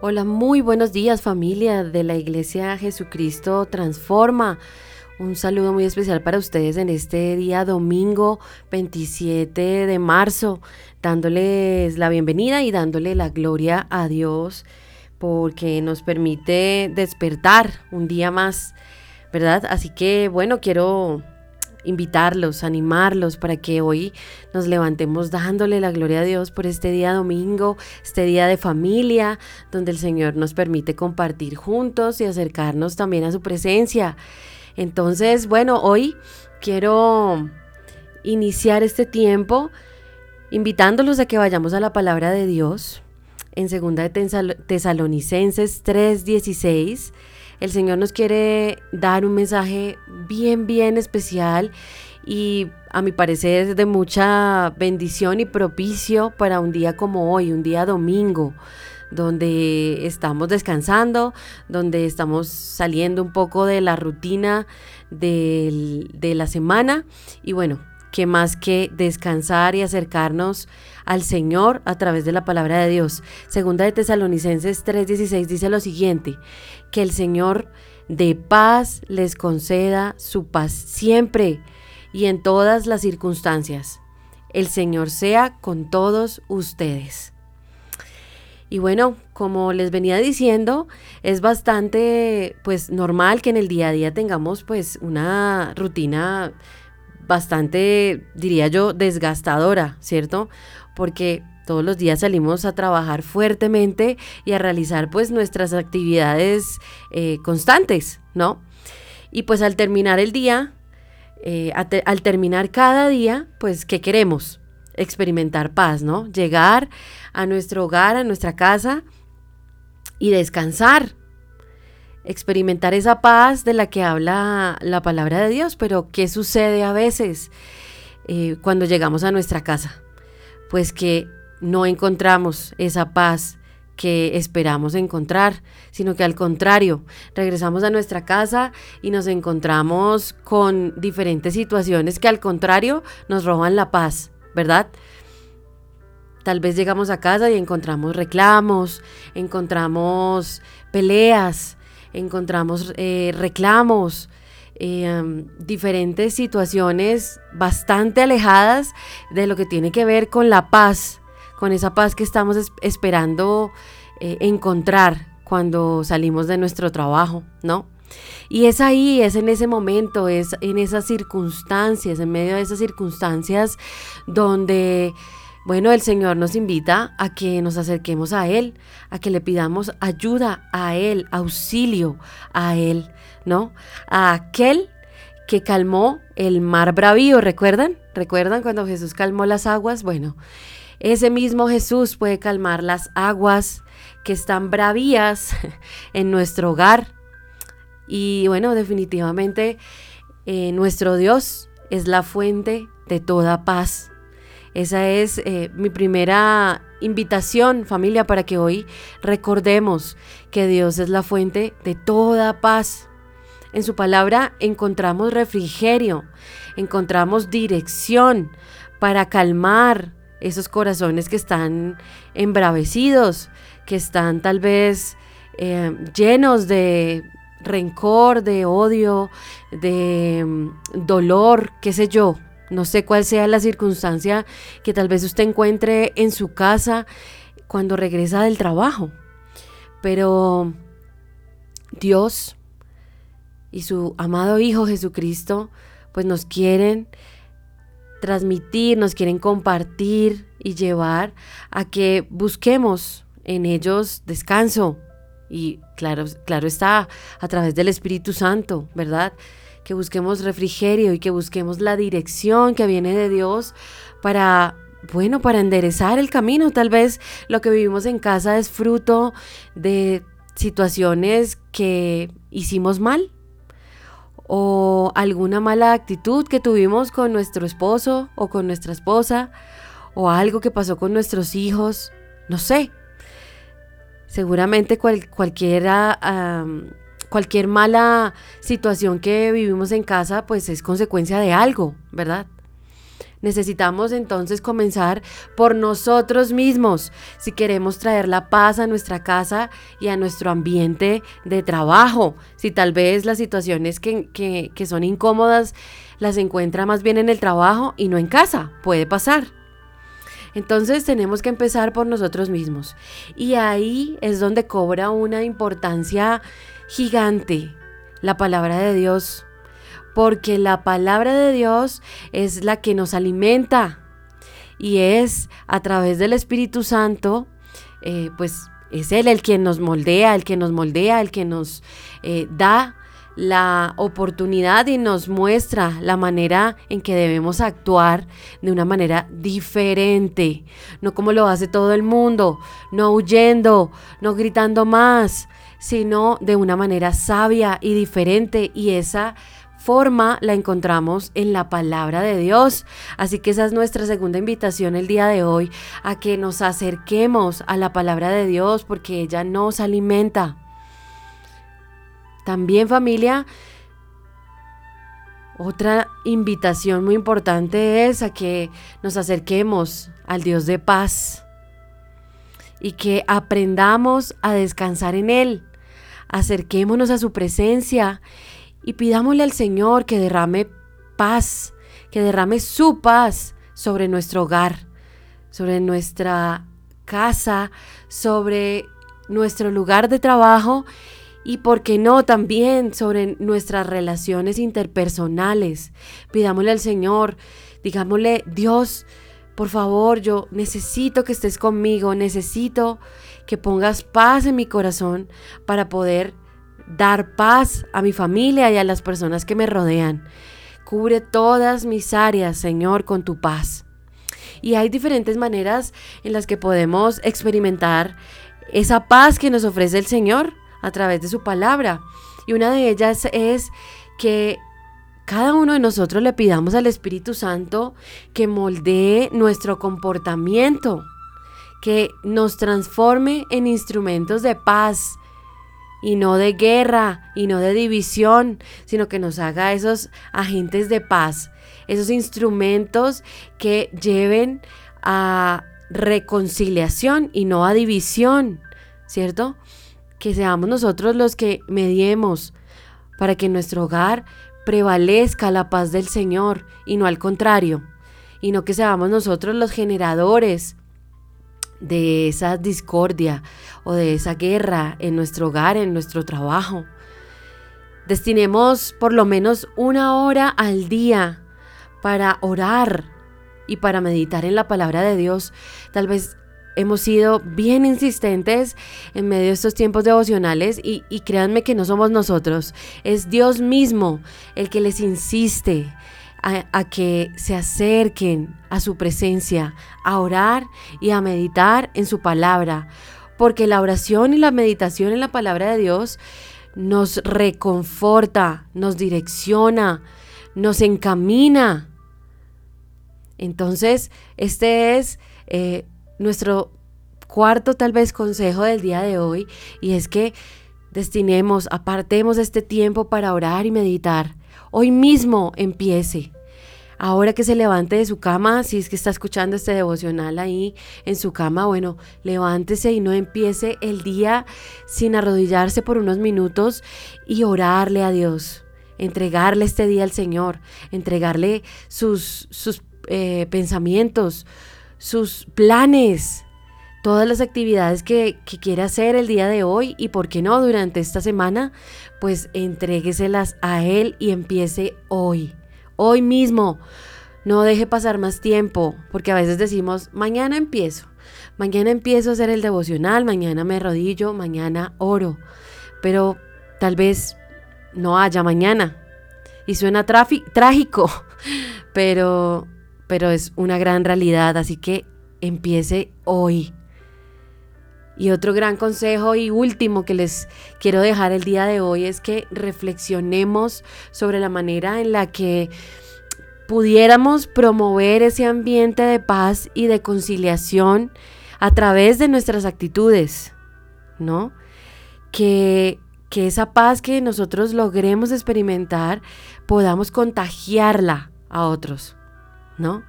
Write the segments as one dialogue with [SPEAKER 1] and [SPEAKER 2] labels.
[SPEAKER 1] Hola, muy buenos días familia de la Iglesia Jesucristo Transforma. Un saludo muy especial para ustedes en este día domingo 27 de marzo, dándoles la bienvenida y dándole la gloria a Dios porque nos permite despertar un día más, ¿verdad? Así que bueno, quiero invitarlos, animarlos para que hoy nos levantemos dándole la gloria a Dios por este día domingo, este día de familia, donde el Señor nos permite compartir juntos y acercarnos también a su presencia. Entonces, bueno, hoy quiero iniciar este tiempo invitándolos a que vayamos a la palabra de Dios en 2 de Tesalonicenses 3:16 el Señor nos quiere dar un mensaje bien, bien especial y a mi parecer es de mucha bendición y propicio para un día como hoy, un día domingo donde estamos descansando, donde estamos saliendo un poco de la rutina de la semana. Y bueno, que más que descansar y acercarnos al Señor a través de la palabra de Dios. Segunda de Tesalonicenses 3:16 dice lo siguiente, que el Señor de paz les conceda su paz siempre y en todas las circunstancias. El Señor sea con todos ustedes. Y bueno, como les venía diciendo, es bastante pues normal que en el día a día tengamos pues una rutina bastante, diría yo, desgastadora, ¿cierto? Porque todos los días salimos a trabajar fuertemente y a realizar pues nuestras actividades eh, constantes, ¿no? Y pues al terminar el día, eh, al terminar cada día, pues ¿qué queremos? Experimentar paz, ¿no? Llegar a nuestro hogar, a nuestra casa y descansar, experimentar esa paz de la que habla la palabra de Dios. Pero ¿qué sucede a veces eh, cuando llegamos a nuestra casa? Pues que no encontramos esa paz que esperamos encontrar, sino que al contrario, regresamos a nuestra casa y nos encontramos con diferentes situaciones que al contrario nos roban la paz, ¿verdad? Tal vez llegamos a casa y encontramos reclamos, encontramos peleas, encontramos eh, reclamos, eh, diferentes situaciones bastante alejadas de lo que tiene que ver con la paz, con esa paz que estamos esperando eh, encontrar cuando salimos de nuestro trabajo, ¿no? Y es ahí, es en ese momento, es en esas circunstancias, en medio de esas circunstancias donde bueno, el Señor nos invita a que nos acerquemos a Él, a que le pidamos ayuda a Él, auxilio a Él, ¿no? A aquel que calmó el mar bravío, ¿recuerdan? ¿Recuerdan cuando Jesús calmó las aguas? Bueno, ese mismo Jesús puede calmar las aguas que están bravías en nuestro hogar. Y bueno, definitivamente eh, nuestro Dios es la fuente de toda paz. Esa es eh, mi primera invitación, familia, para que hoy recordemos que Dios es la fuente de toda paz. En su palabra encontramos refrigerio, encontramos dirección para calmar esos corazones que están embravecidos, que están tal vez eh, llenos de rencor, de odio, de mm, dolor, qué sé yo, no sé cuál sea la circunstancia que tal vez usted encuentre en su casa cuando regresa del trabajo. Pero Dios y su amado Hijo Jesucristo pues nos quieren transmitir, nos quieren compartir y llevar a que busquemos en ellos descanso. Y claro, claro está, a través del Espíritu Santo, ¿verdad? Que busquemos refrigerio y que busquemos la dirección que viene de Dios para, bueno, para enderezar el camino. Tal vez lo que vivimos en casa es fruto de situaciones que hicimos mal o alguna mala actitud que tuvimos con nuestro esposo o con nuestra esposa o algo que pasó con nuestros hijos, no sé. Seguramente cualquiera cualquier mala situación que vivimos en casa, pues es consecuencia de algo, ¿verdad? Necesitamos entonces comenzar por nosotros mismos si queremos traer la paz a nuestra casa y a nuestro ambiente de trabajo. Si tal vez las situaciones que, que, son incómodas las encuentra más bien en el trabajo y no en casa, puede pasar. Entonces tenemos que empezar por nosotros mismos. Y ahí es donde cobra una importancia gigante la palabra de Dios. Porque la palabra de Dios es la que nos alimenta y es a través del Espíritu Santo, eh, pues es Él el que nos moldea, el que nos moldea, el que nos eh, da la oportunidad y nos muestra la manera en que debemos actuar de una manera diferente, no como lo hace todo el mundo, no huyendo, no gritando más, sino de una manera sabia y diferente y esa forma la encontramos en la palabra de Dios. Así que esa es nuestra segunda invitación el día de hoy, a que nos acerquemos a la palabra de Dios porque ella nos alimenta. También familia, otra invitación muy importante es a que nos acerquemos al Dios de paz y que aprendamos a descansar en Él. Acerquémonos a su presencia y pidámosle al Señor que derrame paz, que derrame su paz sobre nuestro hogar, sobre nuestra casa, sobre nuestro lugar de trabajo y, por qué no, también sobre nuestras relaciones interpersonales. Pidámosle al Señor, digámosle, Dios, por favor, yo necesito que estés conmigo, necesito que pongas paz en mi corazón para poder dar paz a mi familia y a las personas que me rodean. Cubre todas mis áreas, Señor, con tu paz. Y hay diferentes maneras en las que podemos experimentar esa paz que nos ofrece el Señor a través de su palabra. Y una de ellas es que cada uno de nosotros le pidamos al Espíritu Santo que moldee nuestro comportamiento, que nos transforme en instrumentos de paz, y no de guerra y no de división, sino que nos haga esos agentes de paz, esos instrumentos que lleven a reconciliación y no a división, ¿cierto? Que seamos nosotros los que mediemos para que en nuestro hogar prevalezca la paz del Señor y no al contrario, y no que seamos nosotros los generadores de esa discordia o de esa guerra en nuestro hogar, en nuestro trabajo. Destinemos por lo menos una hora al día para orar y para meditar en la palabra de Dios. Tal vez hemos sido bien insistentes en medio de estos tiempos devocionales y, y créanme que no somos nosotros, es Dios mismo el que les insiste a, que se acerquen a su presencia, a orar y a meditar en su palabra, porque la oración y la meditación en la palabra de Dios nos reconforta, nos direcciona, nos encamina. Entonces, este es eh, nuestro cuarto tal vez consejo del día de hoy y es que destinemos, apartemos este tiempo para orar y meditar Hoy mismo empiece. Ahora que se levante de su cama, si es que está escuchando este devocional ahí en su cama, bueno, levántese y no empiece el día sin arrodillarse por unos minutos y orarle a Dios, entregarle este día al Señor, entregarle sus, sus eh, pensamientos, sus planes, todas las actividades que, que quiere hacer el día de hoy y, ¿por qué no?, durante esta semana, pues entrégueselas a Él y empiece hoy, hoy mismo. No deje pasar más tiempo, porque a veces decimos, mañana empiezo, mañana empiezo a hacer el devocional, mañana me rodillo, mañana oro, pero tal vez no haya mañana. Y suena trágico, pero, pero es una gran realidad, así que empiece hoy. Y otro gran consejo y último que les quiero dejar el día de hoy es que reflexionemos sobre la manera en la que pudiéramos promover ese ambiente de paz y de conciliación a través de nuestras actitudes, ¿no? Que, que esa paz que nosotros logremos experimentar podamos contagiarla a otros, ¿no?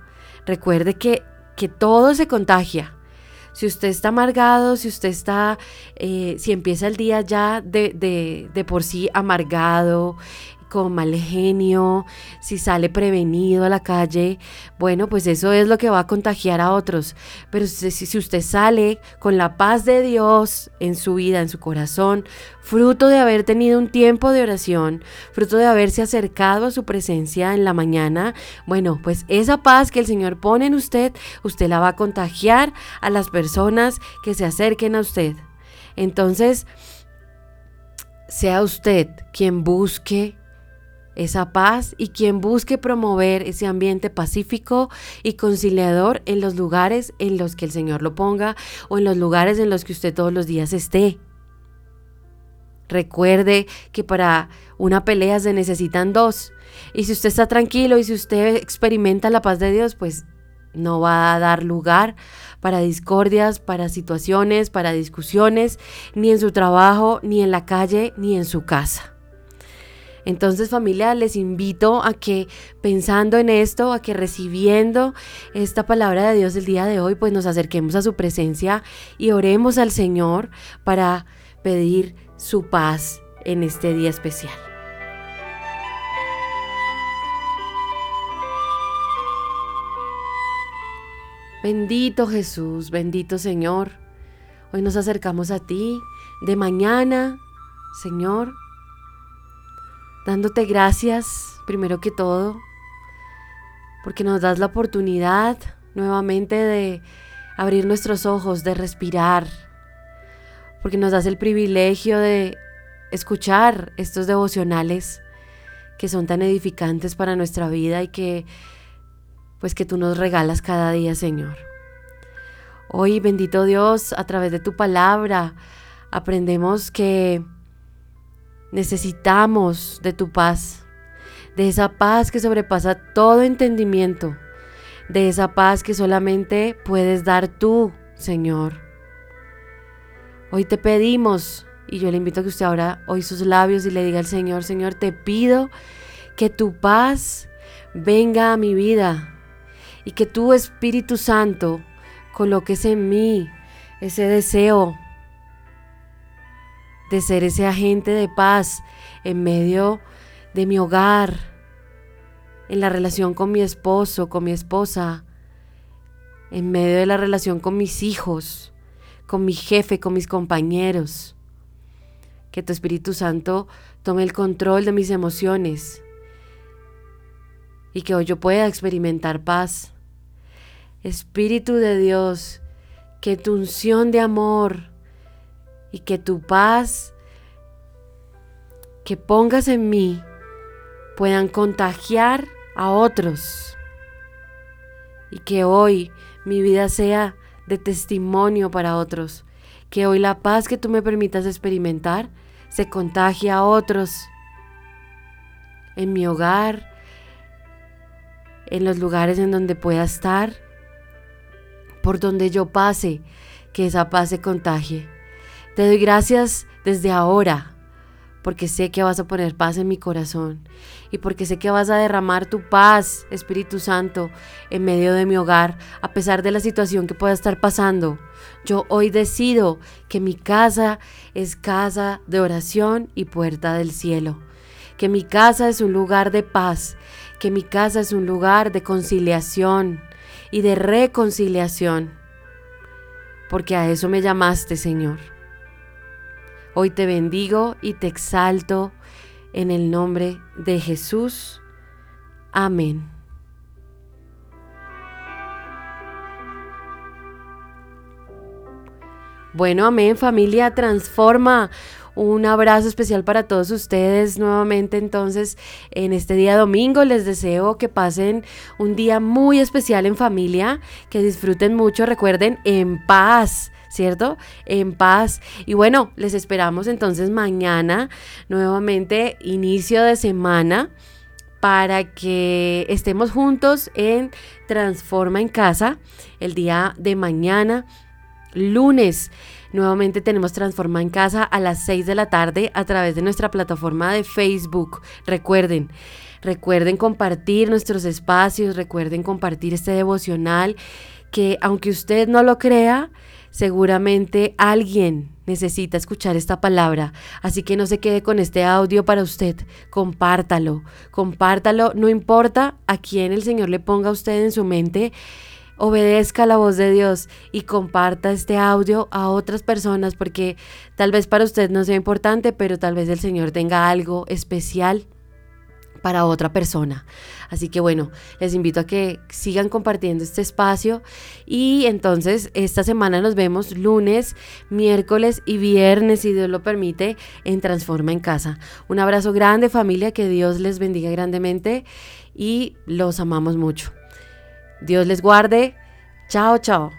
[SPEAKER 1] Recuerde que, que todo se contagia. Si usted está amargado, si usted está, eh, si empieza el día ya de, de, de por sí amargado, con mal genio, si sale prevenido a la calle, bueno, pues eso es lo que va a contagiar a otros. Pero si, si, usted sale con la paz de Dios en su vida, en su corazón, fruto de haber tenido un tiempo de oración, fruto de haberse acercado a su presencia en la mañana, bueno, pues esa paz que el Señor pone en usted, usted la va a contagiar a las personas que se acerquen a usted. Entonces, sea usted quien busque esa paz y quien busque promover ese ambiente pacífico y conciliador en los lugares en los que el Señor lo ponga o en los lugares en los que usted todos los días esté. Recuerde que para una pelea se necesitan dos. Y si usted está tranquilo y si usted experimenta la paz de Dios, pues no va a dar lugar para discordias, para situaciones, para discusiones, ni en su trabajo, ni en la calle, ni en su casa. Entonces familia, les invito a que pensando en esto, a que recibiendo esta palabra de Dios el día de hoy, pues nos acerquemos a su presencia y oremos al Señor para pedir su paz en este día especial. Bendito Jesús, bendito Señor. Hoy nos acercamos a ti de mañana, Señor dándote gracias primero que todo, porque nos das la oportunidad nuevamente de abrir nuestros ojos, de respirar, porque nos das el privilegio de escuchar estos devocionales que son tan edificantes para nuestra vida y que pues que tú nos regalas cada día, Señor. Hoy, bendito Dios, a través de tu palabra aprendemos que Necesitamos de tu paz, de esa paz que sobrepasa todo entendimiento, de esa paz que solamente puedes dar tú, Señor. Hoy te pedimos, y yo le invito a que usted ahora hoy sus labios y le diga al Señor, Señor, te pido que tu paz venga a mi vida y que tu Espíritu Santo coloques en mí ese deseo de ser ese agente de paz en medio de mi hogar, en la relación con mi esposo, con mi esposa, en medio de la relación con mis hijos, con mi jefe, con mis compañeros. Que tu Espíritu Santo tome el control de mis emociones y que hoy yo pueda experimentar paz. Espíritu de Dios, que tu unción de amor y que tu paz que pongas en mí puedan contagiar a otros y que hoy mi vida sea de testimonio para otros, que hoy la paz que tú me permitas experimentar se contagie a otros en mi hogar, en los lugares en donde pueda estar, por donde yo pase, que esa paz se contagie. Te doy gracias desde ahora, porque sé que vas a poner paz en mi corazón y porque sé que vas a derramar tu paz, Espíritu Santo, en medio de mi hogar, a pesar de la situación que pueda estar pasando. Yo hoy decido que mi casa es casa de oración y puerta del cielo, que mi casa es un lugar de paz, que mi casa es un lugar de conciliación y de reconciliación, porque a eso me llamaste, Señor. Hoy te bendigo y te exalto en el nombre de Jesús. Amén. Bueno, amén familia, transforma. Un abrazo especial para todos ustedes nuevamente entonces en este día domingo. Les deseo que pasen un día muy especial en familia, que disfruten mucho, recuerden, en paz ¿cierto? En paz. Y bueno, les esperamos entonces mañana, nuevamente inicio de semana, para que estemos juntos en Transforma en Casa el día de mañana, lunes. Nuevamente tenemos Transforma en Casa a las 6 de la tarde a través de nuestra plataforma de Facebook. Recuerden, Recuerden compartir nuestros espacios, recuerden compartir este devocional que aunque usted no lo crea, seguramente alguien necesita escuchar esta palabra. Así que no se quede con este audio para usted. Compártalo, compártalo. No importa a quién el Señor le ponga a usted en su mente. Obedezca la voz de Dios y comparta este audio a otras personas porque tal vez para usted no sea importante, pero tal vez el Señor tenga algo especial para otra persona. Así que bueno, les invito a que sigan compartiendo este espacio y entonces esta semana nos vemos lunes, miércoles y viernes, si Dios lo permite, en Transforma en Casa. Un abrazo grande familia, que Dios les bendiga grandemente y los amamos mucho. Dios les guarde. Chao, chao.